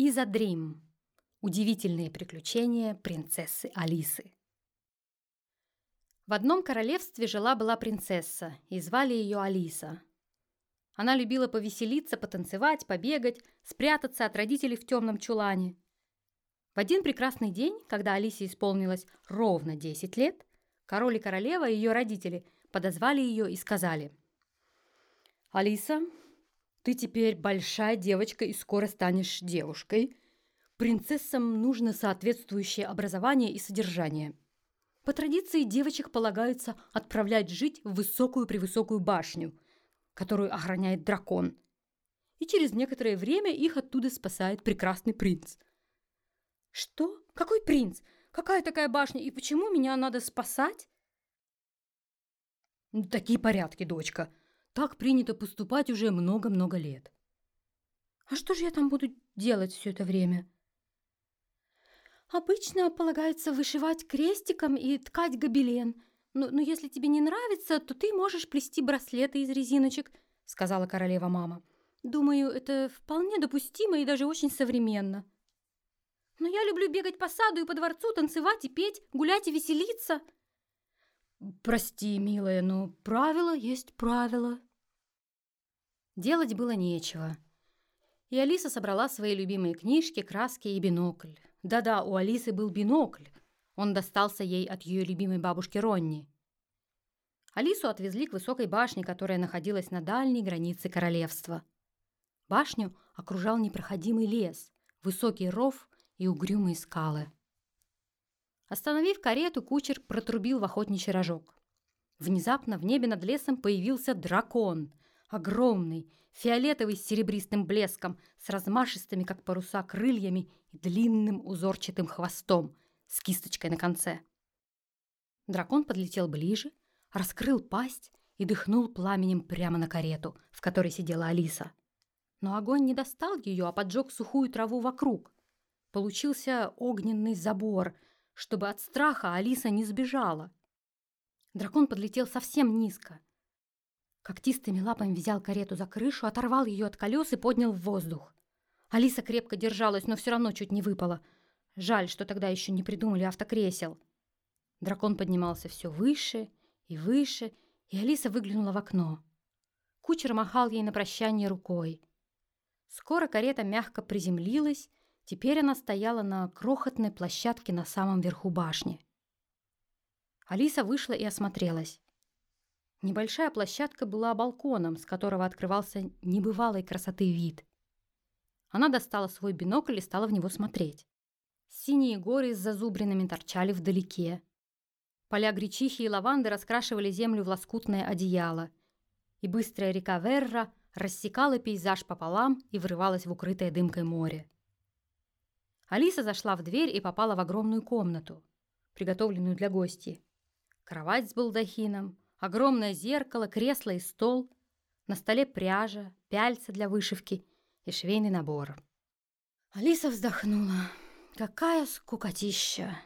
Иза Дрим. Удивительные приключения принцессы Алисы. В одном королевстве жила-была принцесса, и звали ее Алиса. Она любила повеселиться, потанцевать, побегать, спрятаться от родителей в темном чулане. В один прекрасный день, когда Алисе исполнилось ровно 10 лет, король и королева и ее родители подозвали ее и сказали «Алиса, ты теперь большая девочка и скоро станешь девушкой. Принцессам нужно соответствующее образование и содержание. По традиции девочек полагается отправлять жить в высокую-превысокую башню, которую охраняет дракон. И через некоторое время их оттуда спасает прекрасный принц. Что? Какой принц? Какая такая башня? И почему меня надо спасать? Такие порядки, дочка. Так принято поступать уже много-много лет. А что же я там буду делать все это время? Обычно полагается вышивать крестиком и ткать гобелен. Но, но если тебе не нравится, то ты можешь плести браслеты из резиночек, сказала королева мама. Думаю, это вполне допустимо и даже очень современно. Но я люблю бегать по саду и по дворцу, танцевать и петь, гулять и веселиться. Прости, милая, но правило есть правило. Делать было нечего. И Алиса собрала свои любимые книжки, краски и бинокль. Да-да, у Алисы был бинокль. Он достался ей от ее любимой бабушки Ронни. Алису отвезли к высокой башне, которая находилась на дальней границе королевства. Башню окружал непроходимый лес, высокий ров и угрюмые скалы. Остановив карету, кучер протрубил в охотничий рожок. Внезапно в небе над лесом появился дракон – огромный, фиолетовый с серебристым блеском, с размашистыми, как паруса, крыльями и длинным узорчатым хвостом с кисточкой на конце. Дракон подлетел ближе, раскрыл пасть и дыхнул пламенем прямо на карету, в которой сидела Алиса. Но огонь не достал ее, а поджег сухую траву вокруг. Получился огненный забор, чтобы от страха Алиса не сбежала. Дракон подлетел совсем низко, Когтистыми лапами взял карету за крышу, оторвал ее от колес и поднял в воздух. Алиса крепко держалась, но все равно чуть не выпала. Жаль, что тогда еще не придумали автокресел. Дракон поднимался все выше и выше, и Алиса выглянула в окно. Кучер махал ей на прощание рукой. Скоро карета мягко приземлилась, теперь она стояла на крохотной площадке на самом верху башни. Алиса вышла и осмотрелась. Небольшая площадка была балконом, с которого открывался небывалой красоты вид. Она достала свой бинокль и стала в него смотреть. Синие горы с зазубринами торчали вдалеке. Поля гречихи и лаванды раскрашивали землю в лоскутное одеяло. И быстрая река Верра рассекала пейзаж пополам и врывалась в укрытое дымкой море. Алиса зашла в дверь и попала в огромную комнату, приготовленную для гостей. Кровать с балдахином, Огромное зеркало, кресло и стол. На столе пряжа, пяльца для вышивки и швейный набор. Алиса вздохнула. Какая скукотища!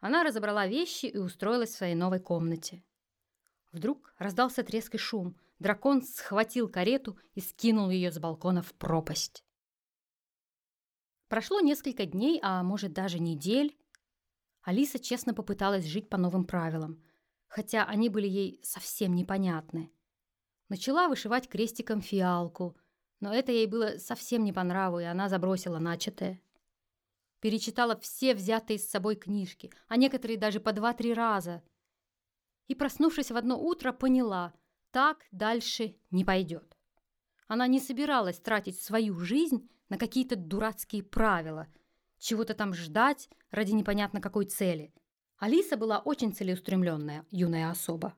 Она разобрала вещи и устроилась в своей новой комнате. Вдруг раздался треск и шум. Дракон схватил карету и скинул ее с балкона в пропасть. Прошло несколько дней, а может даже недель. Алиса честно попыталась жить по новым правилам хотя они были ей совсем непонятны. Начала вышивать крестиком фиалку, но это ей было совсем не по нраву, и она забросила начатое. Перечитала все взятые с собой книжки, а некоторые даже по два-три раза. И, проснувшись в одно утро, поняла, так дальше не пойдет. Она не собиралась тратить свою жизнь на какие-то дурацкие правила, чего-то там ждать ради непонятно какой цели – Алиса была очень целеустремленная юная особа.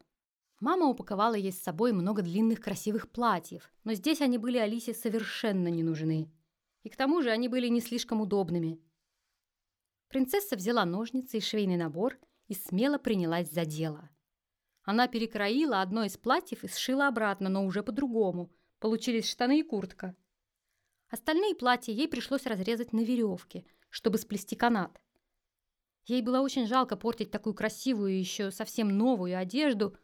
Мама упаковала ей с собой много длинных красивых платьев, но здесь они были Алисе совершенно не нужны. И к тому же они были не слишком удобными. Принцесса взяла ножницы и швейный набор и смело принялась за дело. Она перекроила одно из платьев и сшила обратно, но уже по-другому. Получились штаны и куртка. Остальные платья ей пришлось разрезать на веревке, чтобы сплести канат. Ей было очень жалко портить такую красивую и еще совсем новую одежду,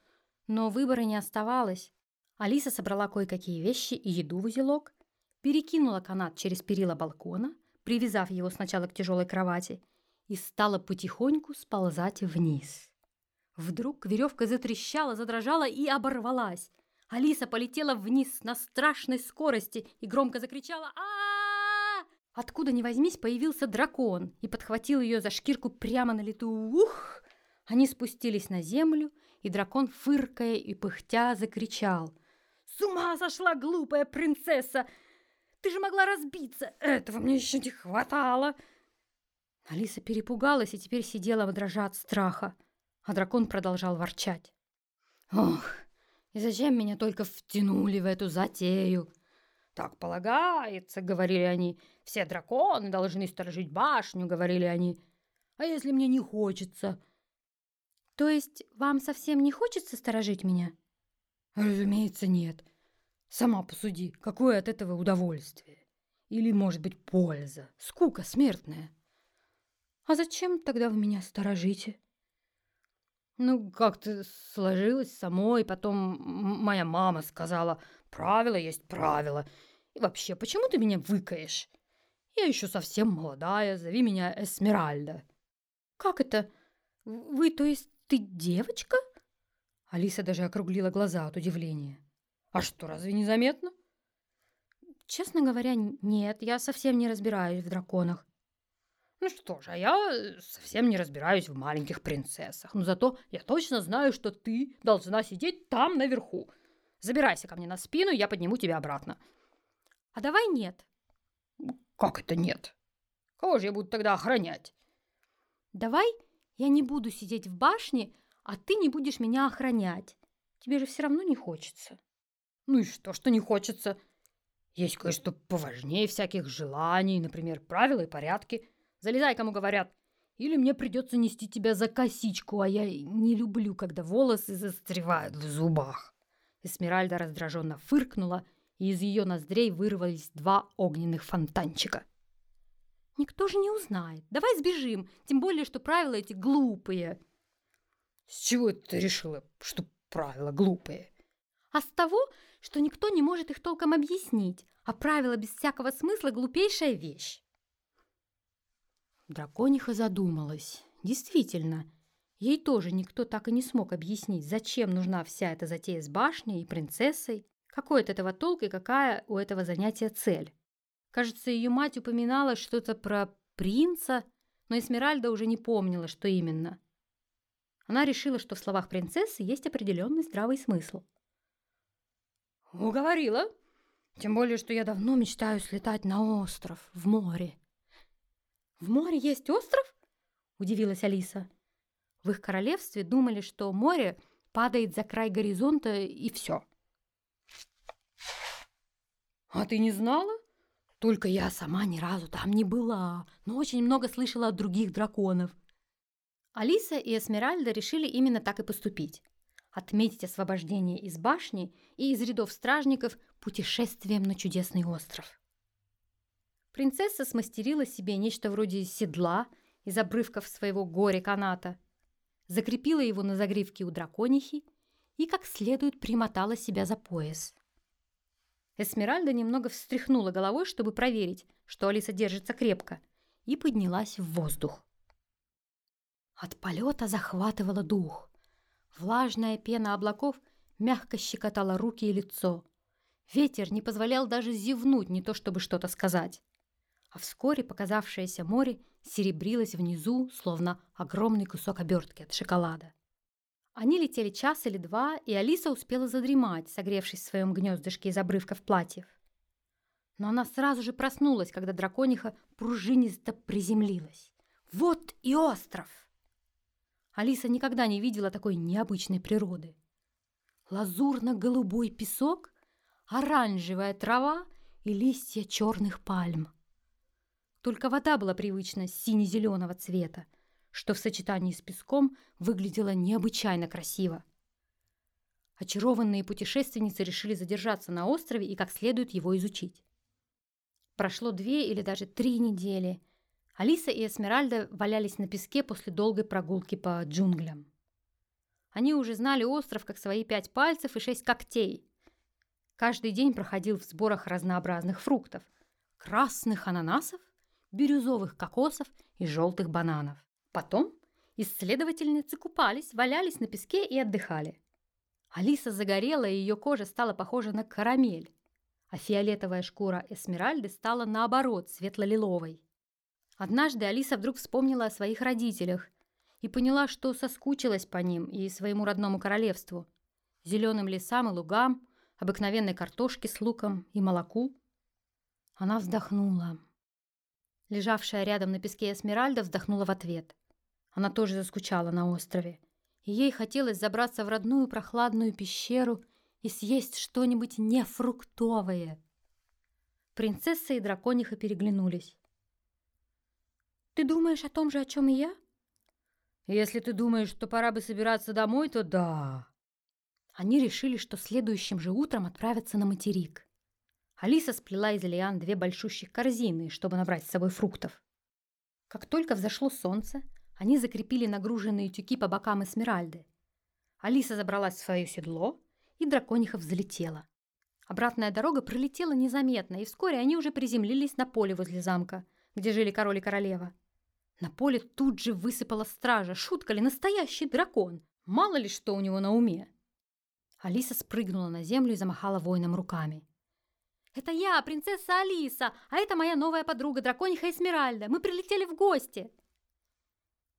но выбора не оставалось. Алиса собрала кое-какие вещи и еду в узелок, перекинула канат через перила балкона, привязав его сначала к тяжелой кровати, и стала потихоньку сползать вниз. Вдруг веревка затрещала, задрожала и оборвалась. Алиса полетела вниз на страшной скорости и громко закричала а, Откуда ни возьмись, появился дракон и подхватил ее за шкирку прямо на лету. Ух! Они спустились на землю, и дракон, фыркая и пыхтя, закричал. «С ума сошла, глупая принцесса! Ты же могла разбиться! Этого мне еще не хватало!» Алиса перепугалась и теперь сидела, дрожа от страха, а дракон продолжал ворчать. «Ох, и зачем меня только втянули в эту затею?» «Так полагается», — говорили они. «Все драконы должны сторожить башню», — говорили они. «А если мне не хочется?» То есть вам совсем не хочется сторожить меня? Разумеется, нет. Сама посуди, какое от этого удовольствие? Или, может быть, польза? Скука смертная. А зачем тогда вы меня сторожите? Ну, как-то сложилось само, и потом моя мама сказала, правило есть правило. И вообще, почему ты меня выкаешь? Я еще совсем молодая, зови меня Эсмеральда. Как это? Вы, то есть, ты девочка?» Алиса даже округлила глаза от удивления. «А что, разве не заметно?» «Честно говоря, нет, я совсем не разбираюсь в драконах». «Ну что же, а я совсем не разбираюсь в маленьких принцессах. Но зато я точно знаю, что ты должна сидеть там наверху. Забирайся ко мне на спину, я подниму тебя обратно». «А давай нет». «Как это нет? Кого же я буду тогда охранять?» «Давай я не буду сидеть в башне, а ты не будешь меня охранять. Тебе же все равно не хочется. Ну и что, что не хочется? Есть кое-что поважнее всяких желаний, например, правила и порядки. Залезай, кому говорят. Или мне придется нести тебя за косичку, а я не люблю, когда волосы застревают в зубах. Эсмеральда раздраженно фыркнула, и из ее ноздрей вырвались два огненных фонтанчика. Никто же не узнает. Давай сбежим, тем более, что правила эти глупые. С чего ты решила, что правила глупые? А с того, что никто не может их толком объяснить, а правила без всякого смысла глупейшая вещь. Дракониха задумалась. Действительно, ей тоже никто так и не смог объяснить, зачем нужна вся эта затея с башней и принцессой, какой от этого толк и какая у этого занятия цель. Кажется, ее мать упоминала что-то про принца, но Эсмеральда уже не помнила, что именно. Она решила, что в словах принцессы есть определенный здравый смысл. «Уговорила. Тем более, что я давно мечтаю слетать на остров, в море». «В море есть остров?» – удивилась Алиса. В их королевстве думали, что море падает за край горизонта и все. «А ты не знала?» Только я сама ни разу там не была, но очень много слышала от других драконов. Алиса и Эсмеральда решили именно так и поступить. Отметить освобождение из башни и из рядов стражников путешествием на чудесный остров. Принцесса смастерила себе нечто вроде седла из обрывков своего горе-каната, закрепила его на загривке у драконихи и как следует примотала себя за пояс. Эсмеральда немного встряхнула головой, чтобы проверить, что Алиса держится крепко, и поднялась в воздух. От полета захватывала дух. Влажная пена облаков мягко щекотала руки и лицо. Ветер не позволял даже зевнуть, не то чтобы что-то сказать. А вскоре показавшееся море серебрилось внизу, словно огромный кусок обертки от шоколада. Они летели час или два, и Алиса успела задремать, согревшись в своем гнездышке из обрывков платьев. Но она сразу же проснулась, когда дракониха пружинисто приземлилась. Вот и остров! Алиса никогда не видела такой необычной природы. Лазурно-голубой песок, оранжевая трава и листья черных пальм. Только вода была привычна сине-зеленого цвета, что в сочетании с песком выглядело необычайно красиво. Очарованные путешественницы решили задержаться на острове и как следует его изучить. Прошло две или даже три недели. Алиса и Эсмеральда валялись на песке после долгой прогулки по джунглям. Они уже знали остров как свои пять пальцев и шесть когтей. каждый день проходил в сборах разнообразных фруктов. Красных ананасов, бирюзовых кокосов и желтых бананов. Потом исследовательницы купались, валялись на песке и отдыхали. Алиса загорела, и ее кожа стала похожа на карамель, а фиолетовая шкура Эсмеральды стала наоборот светло-лиловой. Однажды Алиса вдруг вспомнила о своих родителях и поняла, что соскучилась по ним и своему родному королевству, зеленым лесам и лугам, обыкновенной картошке с луком и молоку. Она вздохнула. Лежавшая рядом на песке Эсмеральда вздохнула в ответ. Она тоже заскучала на острове и ей хотелось забраться в родную прохладную пещеру и съесть что-нибудь нефруктовое. Принцесса и дракониха переглянулись. «Ты думаешь о том же, о чем и я?» «Если ты думаешь, что пора бы собираться домой, то да». Они решили, что следующим же утром отправятся на материк. Алиса сплела из лиан две большущих корзины, чтобы набрать с собой фруктов. Как только взошло солнце, они закрепили нагруженные тюки по бокам Эсмеральды. Алиса забралась в свое седло, и дракониха взлетела. Обратная дорога пролетела незаметно, и вскоре они уже приземлились на поле возле замка, где жили король и королева. На поле тут же высыпала стража. Шутка ли, настоящий дракон? Мало ли что у него на уме. Алиса спрыгнула на землю и замахала воинам руками. «Это я, принцесса Алиса, а это моя новая подруга, дракониха Эсмеральда. Мы прилетели в гости!»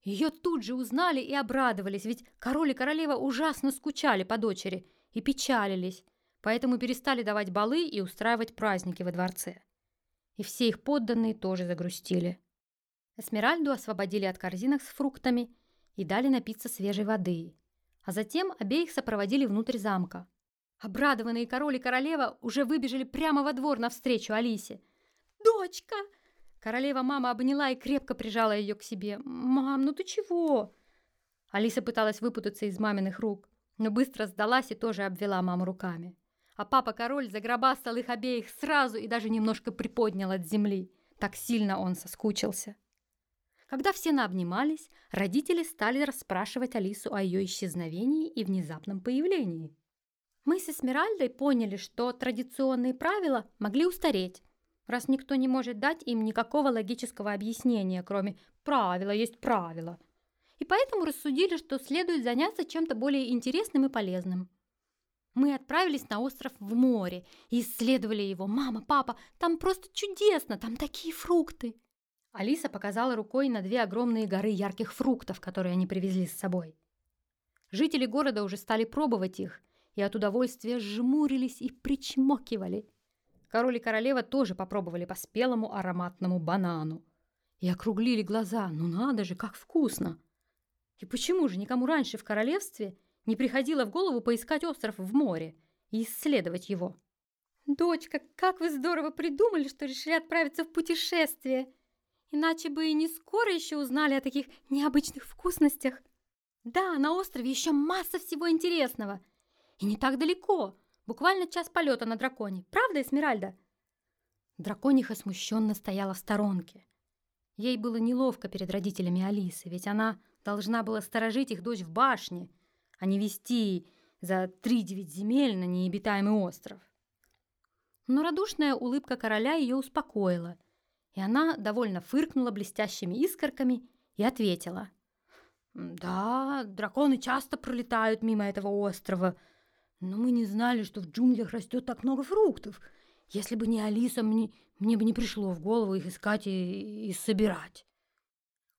Ее тут же узнали и обрадовались, ведь король и королева ужасно скучали по дочери и печалились, поэтому перестали давать балы и устраивать праздники во дворце. И все их подданные тоже загрустили. Эсмеральду освободили от корзинок с фруктами и дали напиться свежей воды, а затем обеих сопроводили внутрь замка. Обрадованные король и королева уже выбежали прямо во двор навстречу Алисе. «Дочка!» Королева-мама обняла и крепко прижала ее к себе. «Мам, ну ты чего?» Алиса пыталась выпутаться из маминых рук, но быстро сдалась и тоже обвела маму руками. А папа-король загробастал их обеих сразу и даже немножко приподнял от земли. Так сильно он соскучился. Когда все наобнимались, родители стали расспрашивать Алису о ее исчезновении и внезапном появлении. Мы с Эсмеральдой поняли, что традиционные правила могли устареть, раз никто не может дать им никакого логического объяснения, кроме «правила есть правила». И поэтому рассудили, что следует заняться чем-то более интересным и полезным. Мы отправились на остров в море и исследовали его. «Мама, папа, там просто чудесно, там такие фрукты!» Алиса показала рукой на две огромные горы ярких фруктов, которые они привезли с собой. Жители города уже стали пробовать их, и от удовольствия жмурились и причмокивали – Король и королева тоже попробовали по спелому ароматному банану. И округлили глаза. Ну надо же, как вкусно! И почему же никому раньше в королевстве не приходило в голову поискать остров в море и исследовать его? «Дочка, как вы здорово придумали, что решили отправиться в путешествие! Иначе бы и не скоро еще узнали о таких необычных вкусностях. Да, на острове еще масса всего интересного. И не так далеко. Буквально час полета на драконе. Правда, Эсмеральда?» Дракониха смущенно стояла в сторонке. Ей было неловко перед родителями Алисы, ведь она должна была сторожить их дочь в башне, а не вести за три-девять земель на необитаемый остров. Но радушная улыбка короля ее успокоила, и она довольно фыркнула блестящими искорками и ответила. «Да, драконы часто пролетают мимо этого острова, но мы не знали, что в джунглях растет так много фруктов. Если бы не Алиса, мне, мне бы не пришло в голову их искать и, и собирать.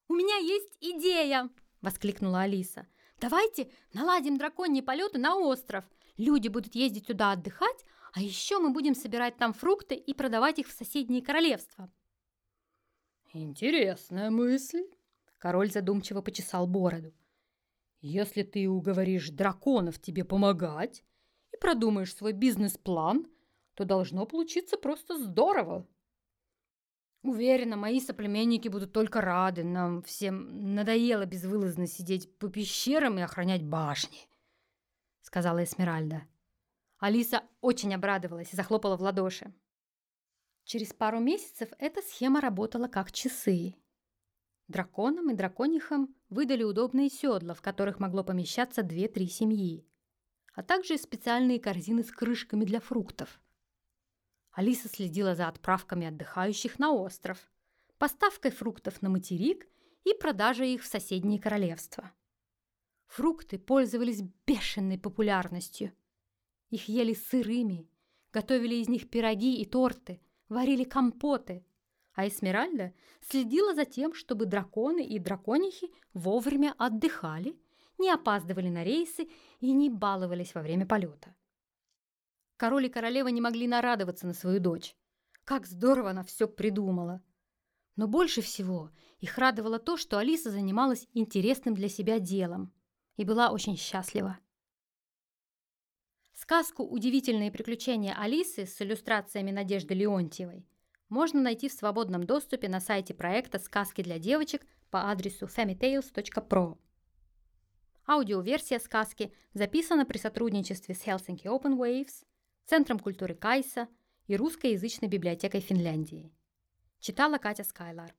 «У меня есть идея!» — воскликнула Алиса. «Давайте наладим драконьи полеты на остров. Люди будут ездить туда отдыхать, а еще мы будем собирать там фрукты и продавать их в соседние королевства». «Интересная мысль!» Король задумчиво почесал бороду. «Если ты уговоришь драконов тебе помогать, продумаешь свой бизнес-план, то должно получиться просто здорово. Уверена, мои соплеменники будут только рады. Нам всем надоело безвылазно сидеть по пещерам и охранять башни, сказала Эсмеральда. Алиса очень обрадовалась и захлопала в ладоши. Через пару месяцев эта схема работала как часы. Драконам и драконихам выдали удобные седла, в которых могло помещаться две-три семьи. А также специальные корзины с крышками для фруктов. Алиса следила за отправками отдыхающих на остров, поставкой фруктов на материк и продажей их в соседние королевства. Фрукты пользовались бешеной популярностью. Их ели сырыми, готовили из них пироги и торты, варили компоты, а Эсмеральда следила за тем, чтобы драконы и драконихи вовремя отдыхали, не опаздывали на рейсы и не баловались во время полета. Король и королева не могли нарадоваться на свою дочь. Как здорово она все придумала! Но больше всего их радовало то, что Алиса занималась интересным для себя делом и была очень счастлива. Сказку «Удивительные приключения Алисы» с иллюстрациями Надежды Леонтьевой можно найти в свободном доступе на сайте проекта «Сказки для девочек» по адресу fairytales.pro. Аудиоверсия сказки записана при сотрудничестве с Helsinki Open Waves, Центром культуры Кайса и русскоязычной библиотекой Финляндии. Читала Катя Скайлар.